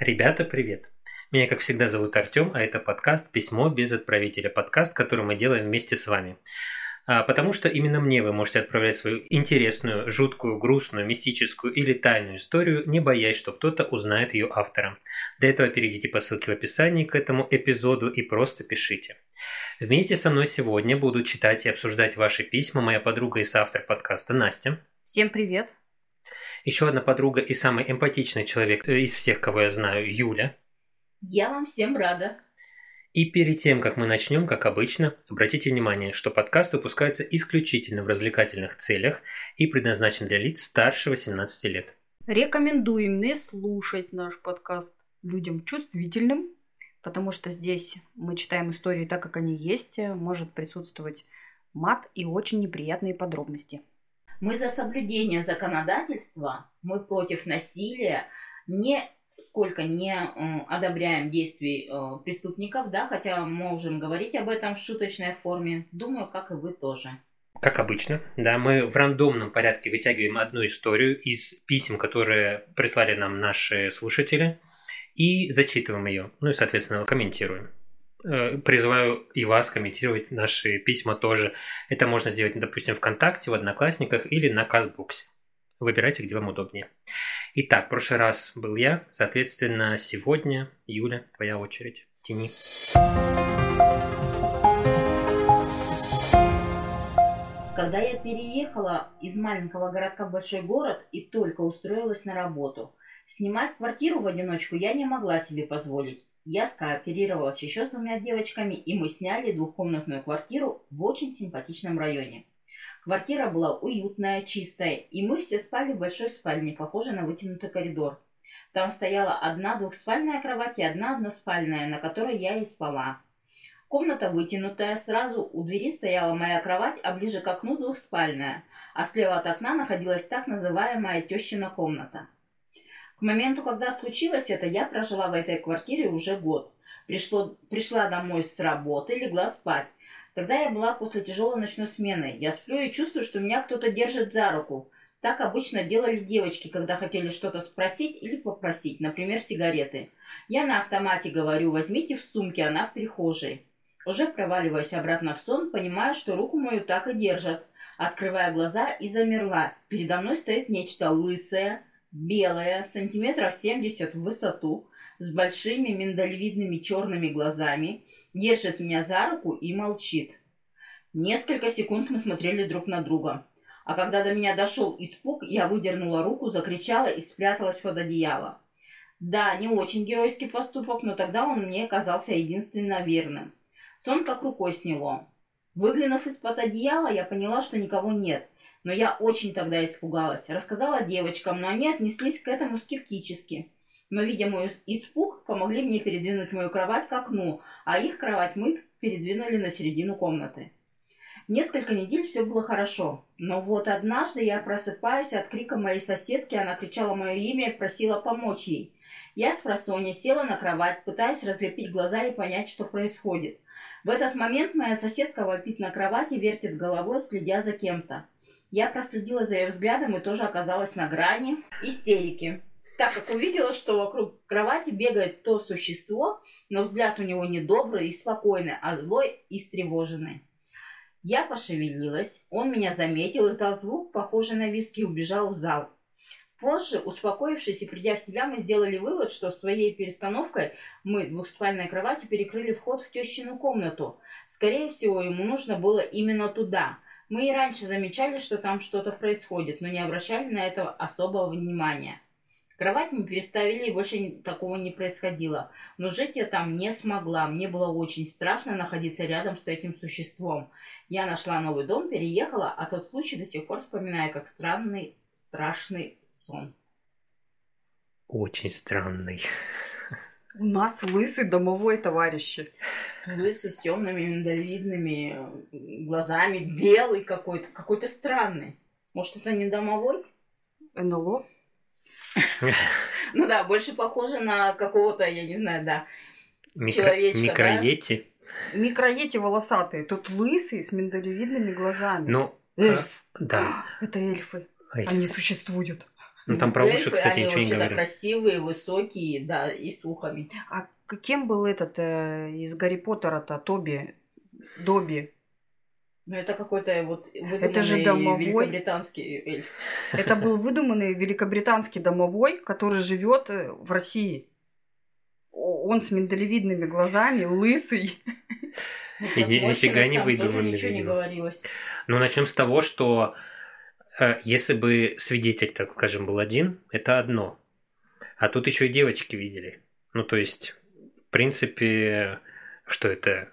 Ребята, привет! Меня, как всегда, зовут Артем, а это подкаст «Письмо без отправителя», подкаст, который мы делаем вместе с вами. А, потому что именно мне вы можете отправлять свою интересную, жуткую, грустную, мистическую или тайную историю, не боясь, что кто-то узнает ее автора. Для этого перейдите по ссылке в описании к этому эпизоду и просто пишите. Вместе со мной сегодня будут читать и обсуждать ваши письма моя подруга и соавтор подкаста Настя. Всем привет! Еще одна подруга и самый эмпатичный человек э, из всех, кого я знаю, Юля. Я вам всем рада. И перед тем, как мы начнем, как обычно, обратите внимание, что подкаст выпускается исключительно в развлекательных целях и предназначен для лиц старше 18 лет. Рекомендуем не слушать наш подкаст людям чувствительным, потому что здесь мы читаем истории так, как они есть, может присутствовать мат и очень неприятные подробности. Мы за соблюдение законодательства, мы против насилия, не сколько не э, одобряем действий э, преступников, да, хотя можем говорить об этом в шуточной форме. Думаю, как и вы тоже. Как обычно, да, мы в рандомном порядке вытягиваем одну историю из писем, которые прислали нам наши слушатели, и зачитываем ее, ну и, соответственно, комментируем. Э, призываю и вас комментировать наши письма тоже. Это можно сделать, допустим, ВКонтакте, в Одноклассниках или на Казбуксе. Выбирайте, где вам удобнее. Итак, в прошлый раз был я, соответственно, сегодня, Юля, твоя очередь. Тяни. Когда я переехала из маленького городка в большой город и только устроилась на работу, снимать квартиру в одиночку я не могла себе позволить. Я скооперировалась еще с двумя девочками, и мы сняли двухкомнатную квартиру в очень симпатичном районе. Квартира была уютная, чистая, и мы все спали в большой спальне, похожей на вытянутый коридор. Там стояла одна двухспальная кровать и одна односпальная, на которой я и спала. Комната вытянутая, сразу у двери стояла моя кровать, а ближе к окну двухспальная, а слева от окна находилась так называемая тещина комната. К моменту, когда случилось это, я прожила в этой квартире уже год. Пришло, пришла домой с работы, легла спать. Когда я была после тяжелой ночной смены, я сплю и чувствую, что меня кто-то держит за руку. Так обычно делали девочки, когда хотели что-то спросить или попросить, например, сигареты. Я на автомате говорю, возьмите в сумке, она в прихожей. Уже проваливаясь обратно в сон, понимаю, что руку мою так и держат. Открывая глаза и замерла. Передо мной стоит нечто лысое, белое, сантиметров 70 в высоту, с большими миндалевидными черными глазами, держит меня за руку и молчит. Несколько секунд мы смотрели друг на друга. А когда до меня дошел испуг, я выдернула руку, закричала и спряталась под одеяло. Да, не очень геройский поступок, но тогда он мне казался единственно верным. Сон как рукой сняло. Выглянув из-под одеяла, я поняла, что никого нет. Но я очень тогда испугалась. Рассказала девочкам, но они отнеслись к этому скептически но, видя мой испуг, помогли мне передвинуть мою кровать к окну, а их кровать мы передвинули на середину комнаты. Несколько недель все было хорошо, но вот однажды я просыпаюсь от крика моей соседки, она кричала мое имя и просила помочь ей. Я с просонья села на кровать, пытаясь разлепить глаза и понять, что происходит. В этот момент моя соседка вопит на кровати, вертит головой, следя за кем-то. Я проследила за ее взглядом и тоже оказалась на грани истерики так как увидела, что вокруг кровати бегает то существо, но взгляд у него не добрый и спокойный, а злой и встревоженный. Я пошевелилась, он меня заметил, издал звук, похожий на виски, и убежал в зал. Позже, успокоившись и придя в себя, мы сделали вывод, что своей перестановкой мы двухспальной кровати перекрыли вход в тещину комнату. Скорее всего, ему нужно было именно туда. Мы и раньше замечали, что там что-то происходит, но не обращали на это особого внимания. Кровать мы переставили, и больше такого не происходило. Но жить я там не смогла. Мне было очень страшно находиться рядом с этим существом. Я нашла новый дом, переехала, а тот случай до сих пор вспоминаю как странный, страшный сон. Очень странный. У нас лысый домовой товарищи. Лысый с темными миндалевидными глазами, белый какой-то, какой-то странный. Может, это не домовой? НЛО? Ну да, больше похоже на какого-то, я не знаю, да, человечка, Микроети. Микроети волосатые. Тут лысый с миндалевидными глазами. Ну, Эльф. Да. Это эльфы. Они существуют. Ну, там про уши, кстати, они ничего не говорили. красивые, высокие, да, и с ухами. А каким был этот э, из Гарри Поттера-то Тоби? Добби? Ну, это какой-то вот Это же выдуманный домовой. великобританский эльф. Это был выдуманный великобританский домовой, который живет э, в России. Он с миндалевидными глазами, лысый. Ну, нифига не выдуманный, ничего не говорилось. Ну, начнем с того, что если бы свидетель, так скажем, был один, это одно. А тут еще и девочки видели. Ну, то есть, в принципе, что это?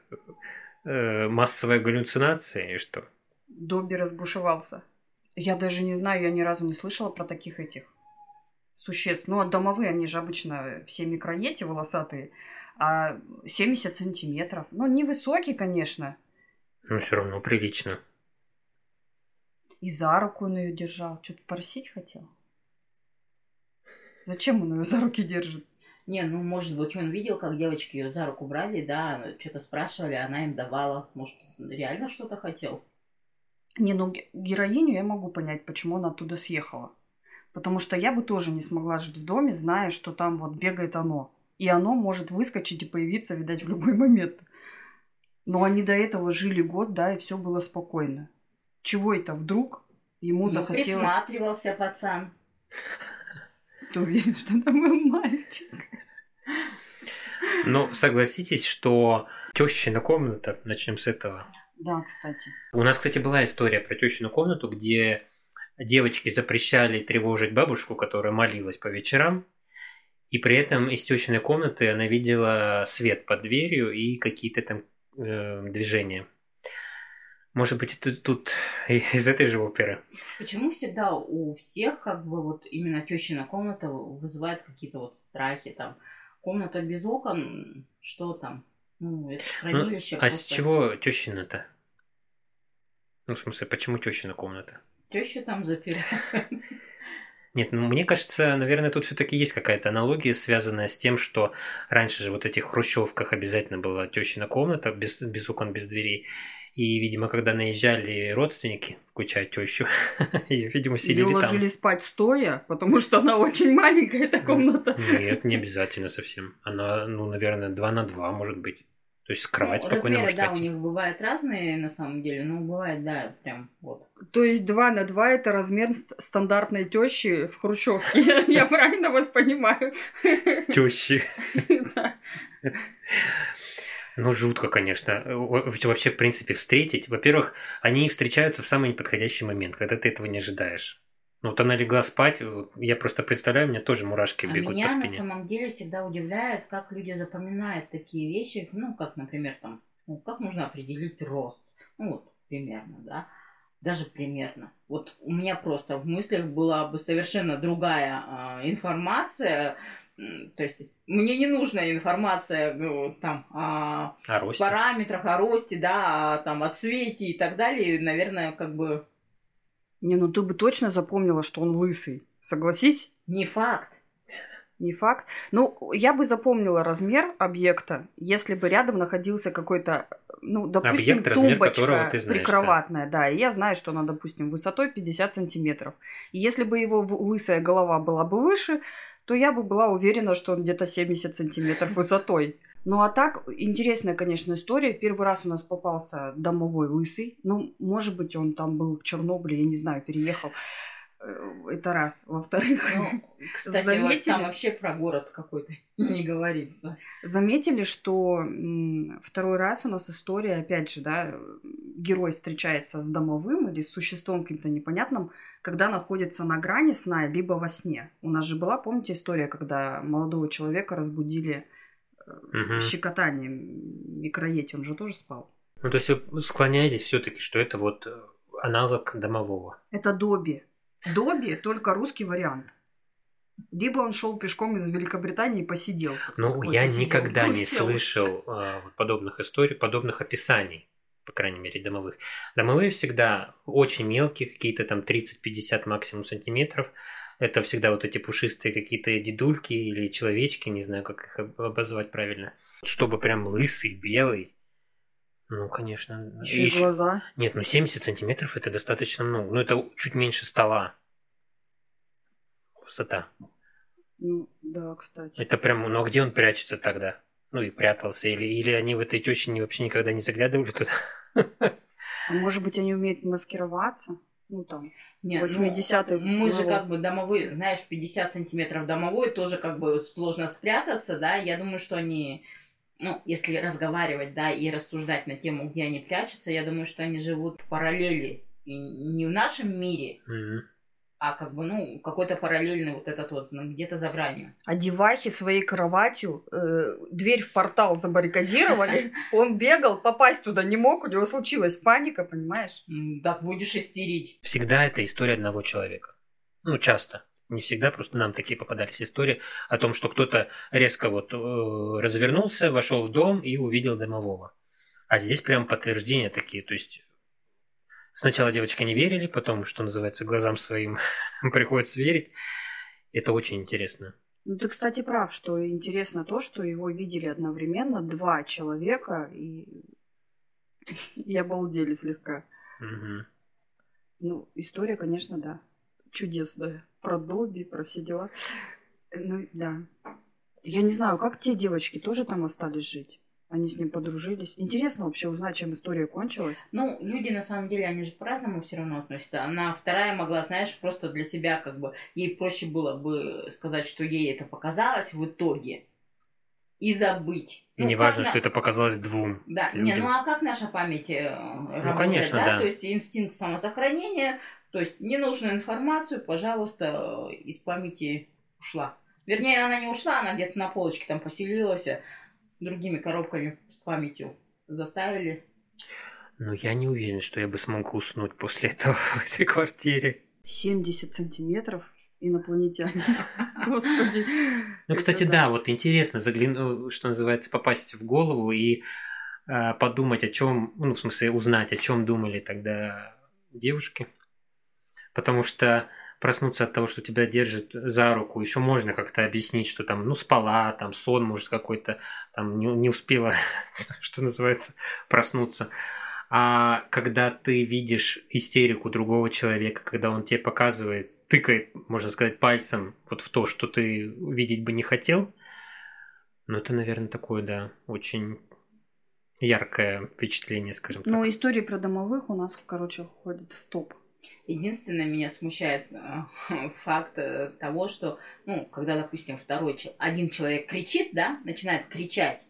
Э, массовая галлюцинация или что? Добби разбушевался. Я даже не знаю, я ни разу не слышала про таких этих существ. Ну, а домовые, они же обычно все микроети волосатые, а 70 сантиметров. Ну, невысокий, конечно. Ну, все равно прилично. И за руку он ее держал. Что-то просить хотел? Зачем он ее за руки держит? Не, ну, может быть, он видел, как девочки ее за руку брали, да, что-то спрашивали, она им давала. Может, реально что-то хотел? Не, ну ге- героиню я могу понять, почему она оттуда съехала. Потому что я бы тоже не смогла жить в доме, зная, что там вот бегает оно. И оно может выскочить и появиться, видать, в любой момент. Но они до этого жили год, да, и все было спокойно. Чего это вдруг ему Ну, захотелось... присматривался пацан. Ты уверен, что там был мальчик? Но согласитесь, что тещина комната, начнем с этого. Да, кстати. У нас, кстати, была история про тещину комнату, где девочки запрещали тревожить бабушку, которая молилась по вечерам, и при этом из тещиной комнаты она видела свет под дверью и какие-то там э, движения. Может быть, это тут из этой же оперы. Почему всегда у всех, как бы, вот именно тещина комната вызывает какие-то вот страхи, там, комната без окон, что там? Ну, это Ну, хранилище. а с чего тещина-то? Ну, в смысле, почему тещина комната? Тещу там заперли. Нет, ну мне кажется, наверное, тут все-таки есть какая-то аналогия, связанная с тем, что раньше же вот этих хрущевках обязательно была тещина комната без, без окон, без дверей. И, видимо, когда наезжали родственники, включая тещу, ее, видимо, Ее селили ложили там. спать стоя, потому что она очень маленькая, эта комната. Нет, не обязательно совсем. Она, ну, наверное, 2 на 2, может быть. То есть кровать Ну, спокойно размеры, может да, у войти. них бывают разные на самом деле, но бывает, да, прям вот. То есть 2 на 2 это размер ст- стандартной тещи в Хрущевке. Я правильно вас понимаю? Тещи. Ну, жутко, конечно. Во- Вообще, в принципе, встретить. Во-первых, они встречаются в самый неподходящий момент, когда ты этого не ожидаешь. Ну, вот она легла спать, вот я просто представляю, у меня тоже мурашки А бегут меня по на спине. самом деле всегда удивляет, как люди запоминают такие вещи, ну, как, например, там, ну, как нужно определить рост. Ну, вот, примерно, да. Даже примерно. Вот у меня просто в мыслях была бы совершенно другая а, информация. То есть мне не нужна информация ну, там о А росте? параметрах, о росте, да, о, там, о цвете и так далее. Наверное, как бы Не, ну ты бы точно запомнила, что он лысый. Согласись? не факт. Не факт. Ну, я бы запомнила размер объекта, если бы рядом находился какой-то, ну, допустим, Объект, размер тумбочка которого ты знаешь, прикроватная, да. И я знаю, что она, допустим, высотой 50 сантиметров. И если бы его лысая голова была бы выше, то я бы была уверена, что он где-то 70 сантиметров высотой. Ну а так, интересная, конечно, история. Первый раз у нас попался домовой лысый. Ну, может быть, он там был в Чернобыле, я не знаю, переехал. Э, Это раз. Во-вторых, Ну, кстати, Заметили? там вообще про город какой-то не говорится. Заметили, что второй раз у нас история, опять же, да, герой встречается с домовым или с существом каким-то непонятным, когда находится на грани сна, либо во сне. У нас же была, помните, история, когда молодого человека разбудили Мгм. щекотанием микроети, он же тоже спал. Ну, то есть вы склоняетесь все-таки, что это вот э, аналог домового. Это Доби. Доби только русский вариант. Либо он шел пешком из Великобритании и посидел. Ну, я посидел? никогда Ну, не сел. слышал э, подобных историй, подобных описаний, по крайней мере, домовых. Домовые всегда очень мелкие, какие-то там 30-50 максимум сантиметров. Это всегда вот эти пушистые какие-то дедульки или человечки, не знаю, как их об- обозвать правильно. Чтобы прям лысый, белый. Ну, конечно. Еще и глаза. Нет, ну 70 сантиметров это достаточно много. Ну, это чуть меньше стола. высота. Ну, да, кстати. Это прям, ну а где он прячется тогда? Ну и прятался, или, или они в этой тещине вообще никогда не заглядывали туда? А может быть, они умеют маскироваться? Ну, там, Нет, 80-й. ну, мы же как бы домовой, знаешь, 50 сантиметров домовой, тоже как бы сложно спрятаться, да, я думаю, что они, ну, если разговаривать, да, и рассуждать на тему, где они прячутся, я думаю, что они живут в параллели, и не в нашем мире, Мгм. а как бы, ну, какой-то параллельный вот этот вот, ну, где-то за гранью. А девахи своей кроватью э, дверь в портал забаррикадировали. Он бегал, попасть туда не мог, у него случилась паника, понимаешь? Так будешь истерить. Всегда это история одного человека. Ну, часто. Не всегда, просто нам такие попадались истории о том, что кто-то резко вот э, развернулся, вошел в дом и увидел домового. А здесь прям подтверждения такие, то есть сначала девочки не верили, потом, что называется, глазам своим приходится верить. Это очень интересно. Ну, ты, кстати, прав, что интересно то, что его видели одновременно два человека, и, и обалдели слегка. Мгм. Ну, история, конечно, да, чудесная. Про Добби, про все дела. Ну, да. Я не знаю, как те девочки тоже там остались жить? Они с ним подружились. Интересно вообще узнать, чем история кончилась. Ну, люди на самом деле, они же по-разному все равно относятся. Она вторая могла, знаешь, просто для себя как бы, ей проще было бы сказать, что ей это показалось в итоге и забыть. Ну, не важно, на- что это показалось двум. Да, не, людям. ну а как наша память э, работает, конечно, да. То есть инстинкт самосохранения, то есть ненужную информацию, пожалуйста, из памяти ушла. Вернее, она не ушла, она где-то на полочке там поселилась, а другими коробками с памятью заставили. Но я не уверен, что я бы смог уснуть после этого в этой квартире. 70 сантиметров инопланетяне. Господи. Ну, кстати, да, вот интересно заглянуть, что называется, попасть в голову и э, подумать о чем, ну, в смысле, узнать, о чем думали тогда девушки. Потому что проснуться от того, что тебя держит за руку, еще можно как-то объяснить, что там, ну, спала, там, сон, может, какой-то, там, не, не успела, что называется, проснуться. А когда ты видишь истерику другого человека, когда он тебе показывает, тыкает, можно сказать, пальцем вот в то, что ты видеть бы не хотел, ну, это, наверное, такое, да, очень яркое впечатление, скажем так. Но истории про домовых у нас, короче, входят в топ. Единственное, меня смущает э, факт э, того, что, ну, когда, допустим, второй, чел- один человек кричит, да, начинает кричать,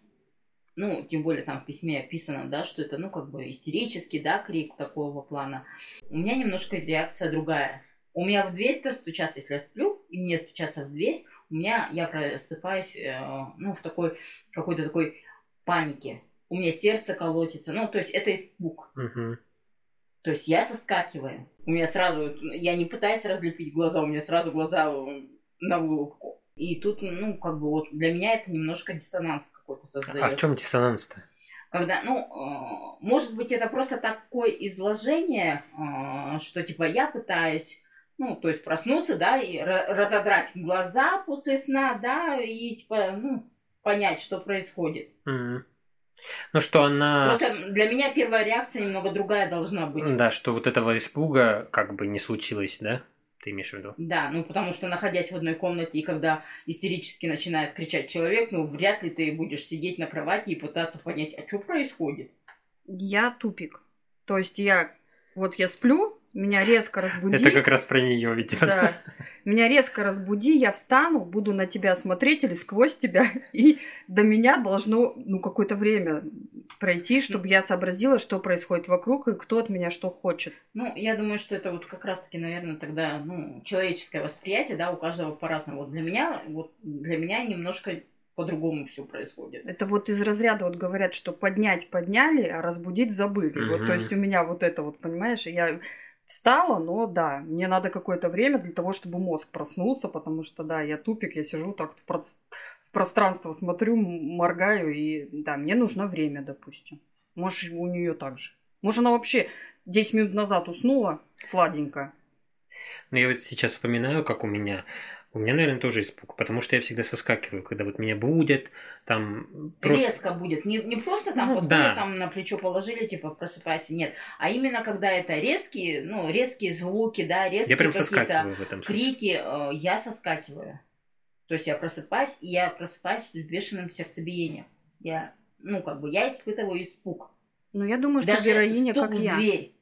ну, тем более там в письме описано, да, что это, ну, как бы истерический, да, крик такого плана. У меня немножко реакция другая. У меня в дверь-то стучаться, если я сплю, и мне стучаться в дверь, у меня, я просыпаюсь, э, ну, в такой, какой-то такой панике. У меня сердце колотится, ну, то есть это испуг. Мгм. То есть я соскакиваю. У меня сразу, я не пытаюсь разлепить глаза, у меня сразу глаза э, на вылупку. И тут, ну, как бы вот для меня это немножко диссонанс какой-то создает. А в чем диссонанс-то? Когда, ну, э, может быть, это просто такое изложение, э, что типа я пытаюсь, ну, то есть проснуться, да, и ра- разодрать глаза после сна, да, и типа, ну, понять, что происходит. Мгм. Ну, что она... Просто для меня первая реакция немного другая должна быть. Да, что вот этого испуга как бы не случилось, да? Ты имеешь в виду? Да, ну потому что находясь в одной комнате, и когда истерически начинает кричать человек, ну вряд ли ты будешь сидеть на кровати и пытаться понять, а что происходит. Я тупик. То есть я, вот я сплю, меня резко разбуди. Это как раз про нее, видимо. Да. Меня резко разбуди, я встану, буду на тебя смотреть или сквозь тебя, и до меня должно, ну, какое-то время пройти, чтобы я сообразила, что происходит вокруг и кто от меня что хочет. Ну, я думаю, что это вот как раз-таки, наверное, тогда, ну, человеческое восприятие, да, у каждого по-разному. Вот для меня, вот для меня немножко по-другому все происходит. Это вот из разряда вот говорят, что поднять подняли, а разбудить забыли. Вот, Мгм. то есть у меня вот это вот, понимаешь, я встала, но да, мне надо какое-то время для того, чтобы мозг проснулся, потому что, да, я тупик, я сижу так в, проц- в пространство смотрю, моргаю, и, да, мне нужно время, допустим. Может, у нее так же. Может, она вообще 10 минут назад уснула сладенько. Ну, я вот сейчас вспоминаю, как у меня У меня, наверное, тоже испуг, потому что я всегда соскакиваю, когда вот меня будет, там просто... Резко будет, не, не просто там ну, подходят, да. там на плечо положили, типа просыпайся, нет, а именно когда это резкие, ну, резкие звуки, да, резкие я прям какие-то в этом крики, э, я соскакиваю. То есть я просыпаюсь, и я просыпаюсь с бешеным сердцебиением. Я, ну, как бы, я испытываю испуг. Ну, я думаю, что Даже героиня, стук как в я. дверь.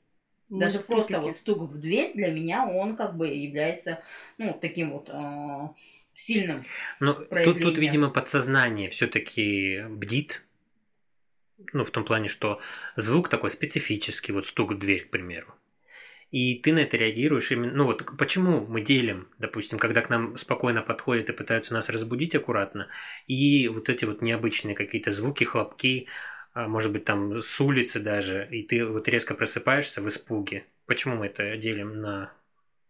Даже в просто вот стук в дверь для меня, он как бы является, ну, таким вот э, сильным. Ну, тут, тут, видимо, подсознание все-таки бдит. Ну, в том плане, что звук такой специфический, вот стук в дверь, к примеру. И ты на это реагируешь именно... Ну вот почему мы делим, допустим, когда к нам спокойно подходят и пытаются нас разбудить аккуратно, и вот эти вот необычные какие-то звуки, хлопки, может быть, там с улицы даже, и ты вот резко просыпаешься в испуге. Почему мы это делим на,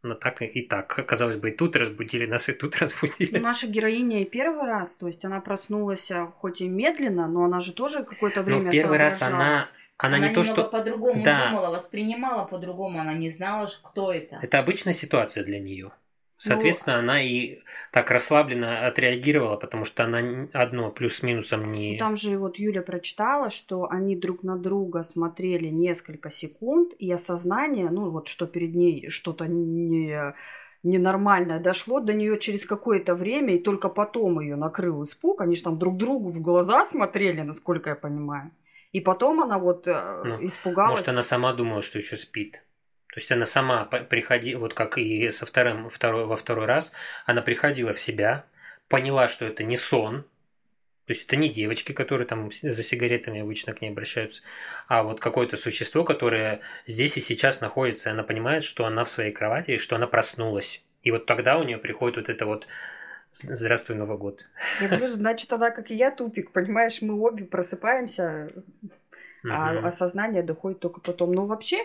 на так и так? Казалось бы, и тут разбудили нас, и тут разбудили. Ну, наша героиня и первый раз, то есть она проснулась а, хоть и медленно, но она же тоже какое-то Но время в первый раз соображала. она, она, не то, что... по-другому Да. думала, воспринимала по-другому, она не знала, ж, кто это. Это обычная ситуация для нее. Ну, Соответственно, она и так расслабленно отреагировала, потому что она одно плюс-минусом не... Ну, Там же вот Юля прочитала, что они друг на друга смотрели несколько секунд, и осознание, ну вот что перед ней что-то не ненормальное дошло до нее через какое-то время, и только потом ее накрыл испуг. Они же там друг другу в глаза смотрели, насколько я понимаю. И потом она вот э, Ну, испугалась. Может, она сама думала, что еще спит. То есть она сама приходила, вот как и со вторым, второй, во второй раз, она приходила в себя, поняла, что это не сон, то есть это не девочки, которые там за сигаретами обычно к ней обращаются, а вот какое-то существо, которое здесь и сейчас находится, и она понимает, что она в своей кровати, и что она проснулась. И вот тогда у нее приходит вот это вот «Здравствуй, Новый год». Я говорю, значит, она, как и я, тупик, понимаешь, мы обе просыпаемся, а осознание доходит только потом. Но вообще,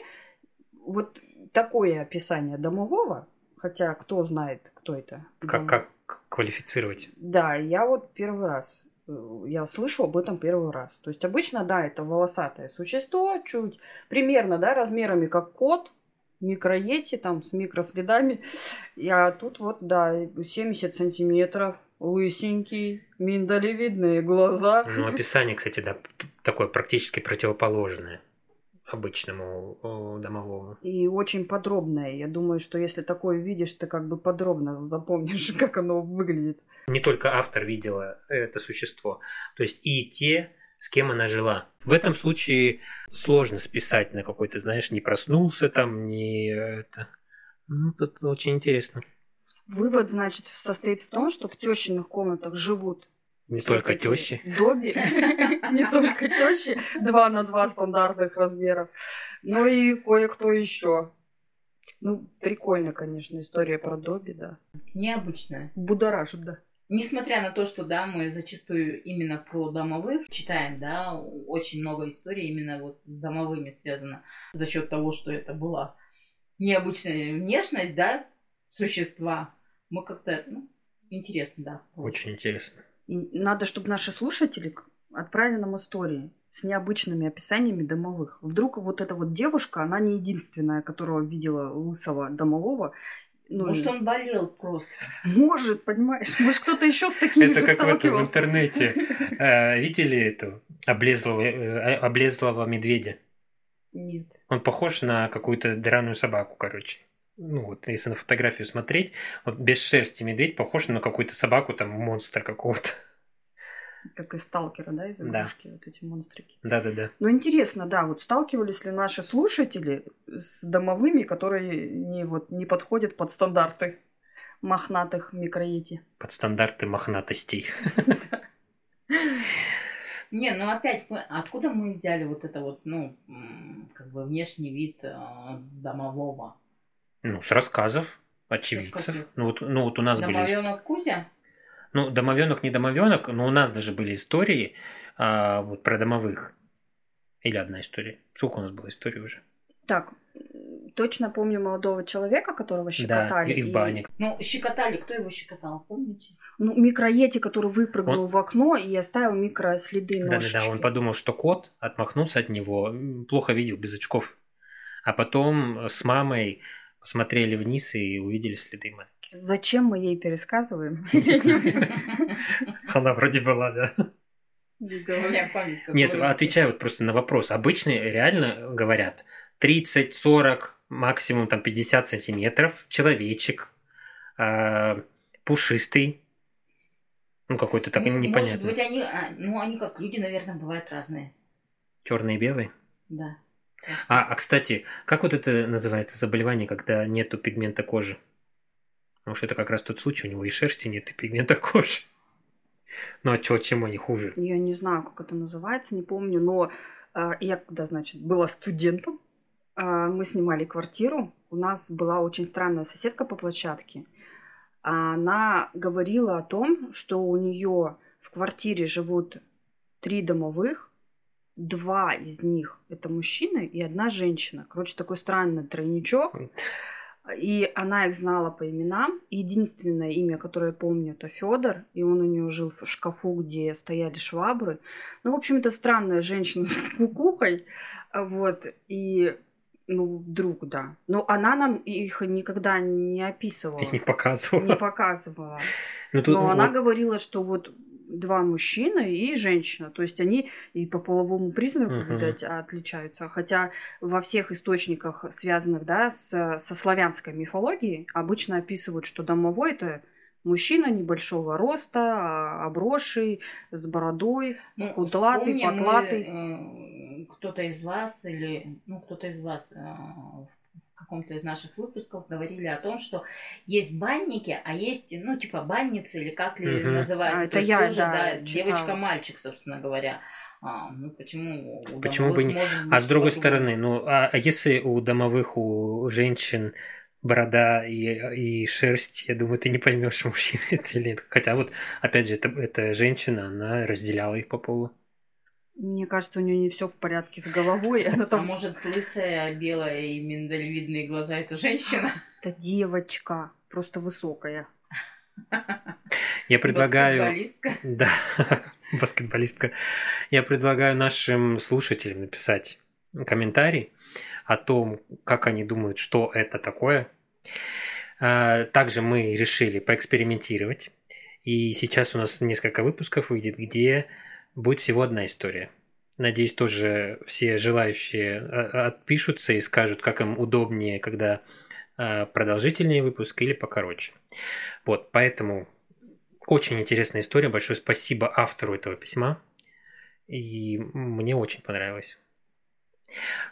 вот такое описание домового, хотя кто знает, кто это. Как, как квалифицировать? Да, я вот первый раз, э, я слышу об этом первый раз. То есть обычно, да, это волосатое существо, чуть примерно, да, размерами как кот, микроети, там, с микроследами. А тут вот, да, 70 сантиметров, лысенький, миндалевидные глаза. Ну, описание, кстати, да, такое практически противоположное обычному домовому. И очень подробное. Я думаю, что если такое видишь, ты как бы подробно запомнишь, как оно выглядит. Не только автор видела это существо, то есть и те, с кем она жила. В этом случае сложно списать на какой-то, знаешь, не проснулся там, не это. Ну, тут очень интересно. Вывод, значит, состоит в том, что в тещиных комнатах живут Не только тещи. Добби, не только тещи, два на два стандартных размеров, но и кое-кто еще. Ну, прикольно, конечно, история про Добби, да. Необычная. Будоражит, да. Несмотря на то, что, да, мы зачастую именно про домовых читаем, да, очень много историй именно вот с домовыми связано за счет того, что это была необычная внешность, да, существа. Мы как-то, ну, интересно, да. Очень интересно. И надо, чтобы наши слушатели отправили нам истории с необычными описаниями домовых. Вдруг вот эта вот девушка, она не единственная, которого видела лысого домового. Ну, Может, он болел просто. Может, понимаешь, может, кто-то еще с такими Это же как в, этом, в интернете. Э, Видели эту облезлого, э, облезлого медведя? Нет. Он похож на какую-то драную собаку, короче. Ну вот, если на фотографию смотреть, вот без шерсти медведь похож на какую-то собаку, там, монстра какого-то. Как из сталкера, да, из Да. игрушки, вот эти монстрики. Да-да-да. Ну, интересно, да, вот сталкивались ли наши слушатели с домовыми, которые не, вот, не подходят под стандарты мохнатых микроети? Под стандарты мохнатостей. Не, ну опять, мы- откуда мы взяли вот это вот, ну, как бы внешний вид э, домового? Ну, с рассказов очевидцев. Ну вот, ну вот у нас были... ис- Домовенок Кузя? Ну, домовенок, не домовенок, но у нас даже были истории а, вот про домовых. Или одна история. Сколько у нас было историй уже? Так, точно помню молодого человека, которого Да, щекотали. и, и в бане. Ну, щекотали, кто его щекотал, помните? Ну, микроети, который выпрыгнул в окно и оставил микроследы ножички. Да-да-да, он подумал, что кот отмахнулся от него, плохо видел без очков. А потом с мамой посмотрели вниз и увидели следы Майки. Зачем мы ей пересказываем? Она вроде была, да. Нет, отвечаю вот просто на вопрос. Обычно реально говорят 30, 40, максимум там 50 сантиметров, человечек, а, пушистый, ну какой-то так Ну, непонятный. Может быть, они, а, ну, они как люди, наверное, бывают разные. Черный и белый. Да. А, а, кстати, как вот это называется заболевание, когда нету пигмента кожи? Потому что это как раз тот случай, у него и шерсти нет, и пигмента кожи. Ну а чё, чем они хуже? Я не знаю, как это называется, не помню, но э, я когда, значит, была студентом, э, мы снимали квартиру, у нас была очень странная соседка по площадке. Она говорила о том, что у нее в квартире живут три домовых, два из них это мужчины и одна женщина. Короче, такой странный тройничок. И она их знала по именам. Единственное имя, которое я помню, это Федор. И он у нее жил в шкафу, где стояли швабры. Ну, в общем, это странная женщина с кукухой. Вот. И ну, вдруг, да. Но она нам их никогда не описывала. И не показывала. Не показывала. Ну, тут Но вот- она говорила, что вот два мужчины и женщина. То есть они и по половому признаку, Мгм. видать, отличаются. Хотя во всех источниках, связанных да, с, со славянской мифологией, обычно описывают, что домовой это мужчина небольшого роста, а, обросший, с бородой. Ну, Кудлатый, вспомним мы, потлатый. э, кто-то из вас или, ну, кто-то из вас э, в каком-то из наших выпусков говорили о том, что есть банники, а есть, ну, типа банницы или как ли Мгм. называется. А, То это есть я, тоже, да, да, девочка-мальчик, собственно говоря. А, ну, почему? у Почему бы не- А с другой стороны, ну а, а если у домовых, у женщин борода и, и шерсть, я думаю, ты не поймешь, мужчина это или нет. Хотя вот, опять же, это, это женщина, она разделяла их по полу. Мне кажется, у нее не все в порядке с головой. Она А там может, лысая, белая и миндалевидные глаза это женщина? это девочка, просто высокая. Я предлагаю... Баскетболистка. Да, баскетболистка. Я предлагаю нашим слушателям написать комментарий о том, как они думают, что это такое. А, Также мы решили поэкспериментировать. И сейчас у нас несколько выпусков выйдет, где будет всего одна история. Надеюсь, тоже все желающие а, отпишутся и скажут, как им удобнее, когда а, продолжительнее выпуск или покороче. Вот, поэтому очень интересная история. Большое спасибо автору этого письма. И мне очень понравилось.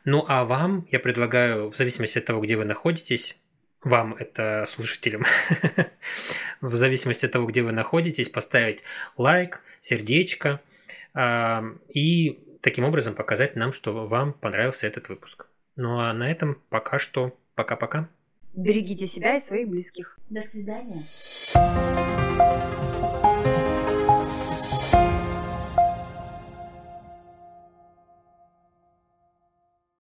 Ну а вам я предлагаю, в зависимости от того, где вы находитесь, вам, это слушателям, в зависимости от того, где вы находитесь, поставить лайк, сердечко и таким образом показать нам, что вам понравился этот выпуск. Ну а на этом пока что пока-пока. Берегите себя и своих близких. До свидания.